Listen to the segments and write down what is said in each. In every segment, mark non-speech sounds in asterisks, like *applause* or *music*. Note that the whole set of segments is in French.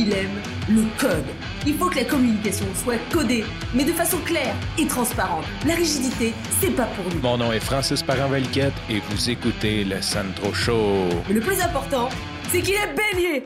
il aime le code. Il faut que la communication soit codée, mais de façon claire et transparente. La rigidité, c'est pas pour nous. Mon nom est Francis Parent-Valquette et vous écoutez le Sandro Show. Mais le plus important, c'est qu'il est bélier.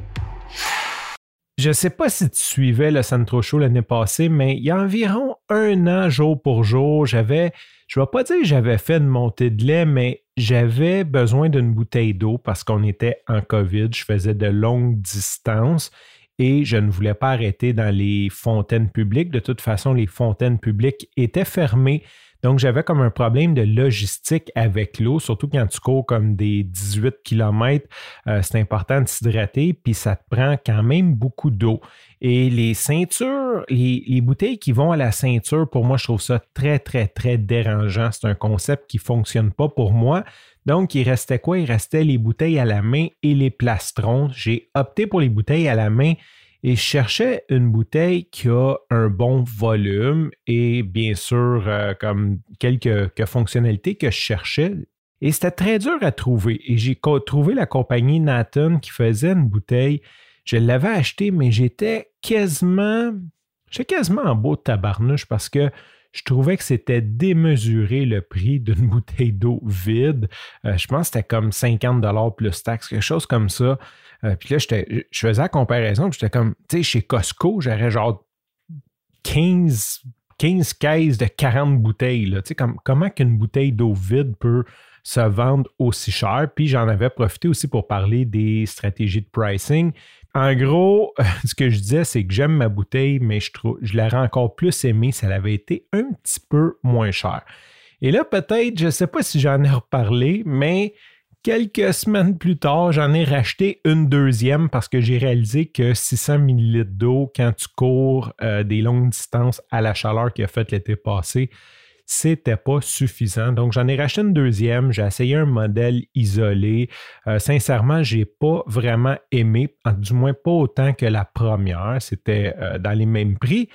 Je sais pas si tu suivais le Sandro Show l'année passée, mais il y a environ un an, jour pour jour, j'avais, je vais pas dire que j'avais fait une montée de lait, mais j'avais besoin d'une bouteille d'eau parce qu'on était en COVID. Je faisais de longues distances et je ne voulais pas arrêter dans les fontaines publiques. De toute façon, les fontaines publiques étaient fermées. Donc, j'avais comme un problème de logistique avec l'eau, surtout quand tu cours comme des 18 km. Euh, c'est important de s'hydrater, puis ça te prend quand même beaucoup d'eau. Et les ceintures, les, les, bouteilles qui vont à la ceinture, pour moi, je trouve ça très, très, très dérangeant. C'est un concept qui ne fonctionne pas pour moi. Donc, il restait quoi? Il restait les bouteilles à la main et les plastrons. J'ai opté pour les bouteilles à la main et je cherchais une bouteille qui a un bon volume et bien sûr euh, comme quelques, fonctionnalités que je cherchais. Et c'était très dur à trouver. Et j'ai trouvé la compagnie Nathan qui faisait une bouteille. Je l'avais achetée, mais j'étais quasiment, j'étais quasiment en beau tabarnouche parce que je trouvais que c'était démesuré le prix d'une *laughs* bouteille d'eau vide. Euh, je pense que c'était comme 50 plus taxes, quelque chose comme ça. Euh, puis là, je faisais la comparaison, j'étais comme, tu sais, chez Costco, j'aurais genre 15, 15 caisses de 40 bouteilles. Tu sais, comment qu'une bouteille d'eau vide peut se vendre aussi cher? Puis j'en avais profité aussi pour parler des stratégies de pricing. En gros, *laughs* ce que je disais, c'est que j'aime ma bouteille, mais je, l'aurais encore plus aimée si elle avait été un petit peu moins chère. Et là, peut-être, je ne sais pas si j'en ai reparlé, mais Quelques semaines plus tard, j'en ai racheté une deuxième parce que j'ai réalisé que 600 ml d'eau quand tu cours euh, des longues distances à la chaleur qui a fait l'été passé, c'était pas suffisant. Donc j'en ai racheté une deuxième, j'ai essayé un modèle isolé. Euh, sincèrement, j'ai pas vraiment aimé, du moins pas autant que la première. C'était euh, dans les mêmes prix.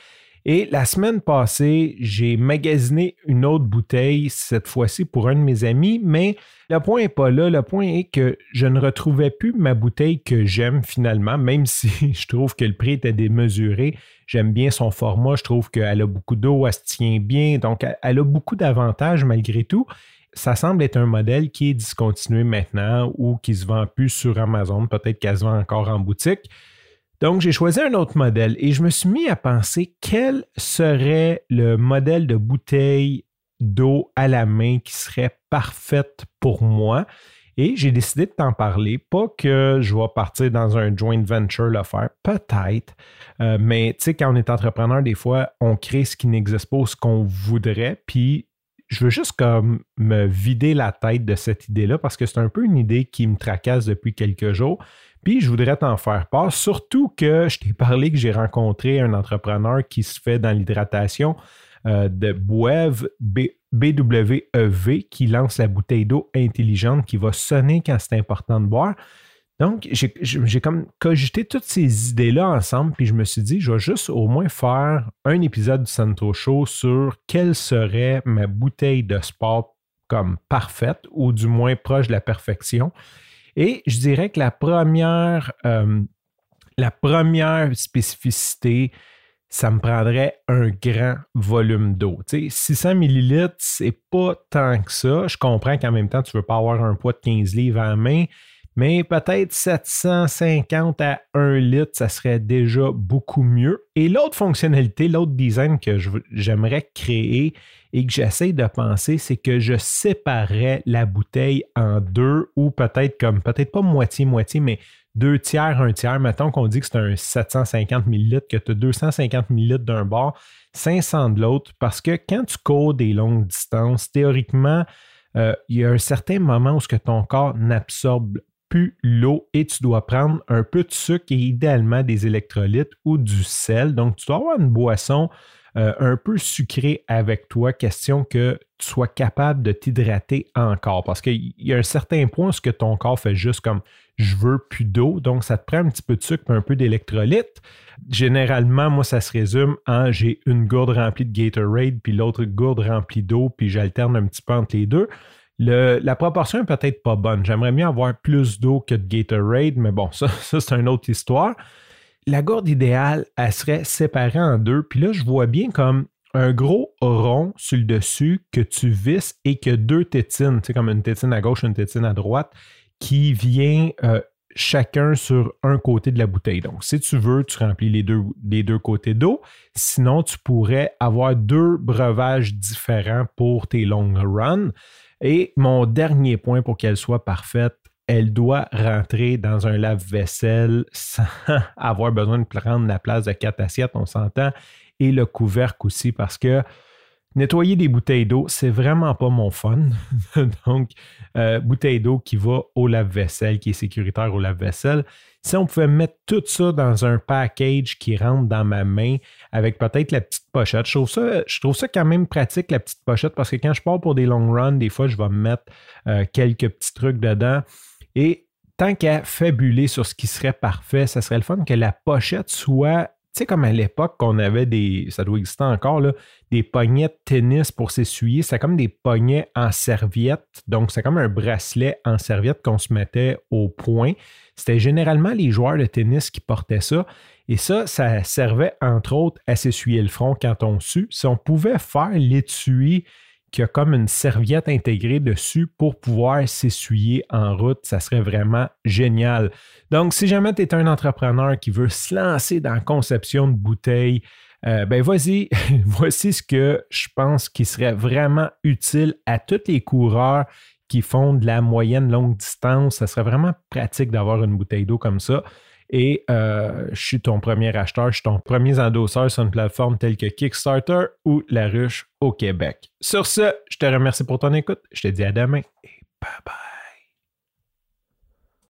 Et la semaine passée, j'ai magasiné une autre bouteille, cette fois-ci pour un de mes amis, mais le point n'est pas là. Le point est que je ne retrouvais plus ma bouteille que j'aime finalement, même *laughs* si je trouve que le prix était démesuré. J'aime bien son format, je trouve qu'elle a beaucoup d'eau, elle se tient bien, donc elle a beaucoup d'avantages malgré tout. Ça semble être un modèle qui est discontinué maintenant ou qui se vend plus sur Amazon, peut-être qu'elle se vend encore en boutique. Donc, j'ai choisi un autre modèle et je me suis mis à penser quel serait le modèle de bouteille d'eau à la main qui serait parfaite pour moi. Et j'ai décidé de t'en parler. Pas que je vais partir dans un joint venture le faire, peut-être. Euh, mais tu sais, quand on est entrepreneur, des fois, on crée ce qui n'existe pas ou ce qu'on voudrait. Puis je veux juste me vider la tête de cette idée-là parce que c'est un peu une idée qui me tracasse depuis quelques jours. Puis je voudrais t'en faire part, surtout que je t'ai parlé que j'ai rencontré un entrepreneur qui se fait dans l'hydratation euh, de Boev BWEV qui lance la bouteille d'eau intelligente qui va sonner quand c'est important de boire. Donc, j'ai comme cogité toutes ces idées-là ensemble, puis je me suis dit, je vais juste au moins faire un épisode du Santo Show sur quelle serait ma bouteille de sport comme parfaite, ou du moins proche de la perfection. Et je dirais que la première, euh, la première spécificité, ça me prendrait un grand volume d'eau. 600 millilitres, c'est pas tant que ça. Je comprends qu'en même temps, tu veux pas avoir un poids de 15 livres en main, mais peut-être 750 à 1 litre, ça serait déjà beaucoup mieux. Et l'autre fonctionnalité, l'autre design que j'aimerais créer et que j'essaie de penser, c'est que je séparerais la bouteille en deux ou peut-être comme, peut-être pas moitié-moitié, mais deux tiers, un tiers. Mettons qu'on dit que c'est un 750 ml, que tu as 250 ml d'un bord, 500 de l'autre, parce que quand tu cours des longues distances, théoriquement, euh, il y a un certain moment où ce que ton corps n'absorbe plus l'eau et tu dois prendre un peu de sucre et idéalement des électrolytes ou du sel. Donc, tu dois avoir une boisson euh, un peu sucrée avec toi, question que tu sois capable de t'hydrater encore. Parce qu'il y a un certain point où que ton corps fait juste comme je veux plus d'eau, donc ça te prend un petit peu de sucre et un peu d'électrolyte. Généralement, moi, ça se résume en j'ai une gourde remplie de Gatorade, puis l'autre gourde remplie d'eau, puis j'alterne un petit peu entre les deux la proportion est peut-être pas bonne. J'aimerais mieux avoir plus d'eau que de Gatorade, mais bon, *laughs* ça, ça c'est une autre histoire. la gourde idéale, elle serait séparée en deux. Puis là, je vois bien comme un gros rond sur le dessus que tu visses et que deux tétines, c'est comme une tétine à gauche, une tétine à droite, qui vient euh, chacun sur un côté de la bouteille. Donc, si tu veux, tu remplis les deux, les deux côtés d'eau. Sinon, tu pourrais avoir deux breuvages différents pour tes long runs. Et mon dernier point pour qu'elle soit parfaite, elle doit rentrer dans un lave-vaisselle sans *laughs* avoir besoin de prendre la place de quatre assiettes, on s'entend, et le couvercle aussi, parce que nettoyer des bouteilles d'eau, c'est vraiment pas mon fun. *laughs* Donc, euh, bouteille d'eau qui va au lave-vaisselle, qui est sécuritaire au lave-vaisselle. Si on pouvait mettre tout ça dans un package qui rentre dans ma main avec peut-être la petite pochette, je trouve, ça, quand même pratique, la petite pochette, parce que quand je pars pour des long runs, des fois, je vais me mettre euh, quelques petits trucs dedans. Et tant qu'à fabuler sur ce qui serait parfait, ça serait le fun que la pochette soit sais, comme à l'époque qu'on avait des, ça doit exister encore, là, des poignets de tennis pour s'essuyer. C'est comme des poignets en serviette. Donc, c'est comme un bracelet en serviette qu'on se mettait au point. C'était généralement les joueurs de tennis qui portaient ça. Et ça, ça servait entre autres à s'essuyer le front quand on sue. Si on pouvait faire l'étui qui a comme une serviette intégrée dessus pour pouvoir s'essuyer en route. Ça serait vraiment génial. Donc, si jamais tu es un entrepreneur qui veut se lancer dans la conception de bouteilles, euh, ben vas-y, *laughs* voici ce que je pense qui serait vraiment utile à tous les coureurs qui font de la moyenne longue distance. Ça serait vraiment pratique d'avoir une bouteille d'eau comme ça. Et euh, je suis ton premier acheteur, je suis ton premier endosseur sur une plateforme telle que Kickstarter ou La Ruche au Québec. Sur ce, je te remercie pour ton écoute. Je te dis à demain et bye bye.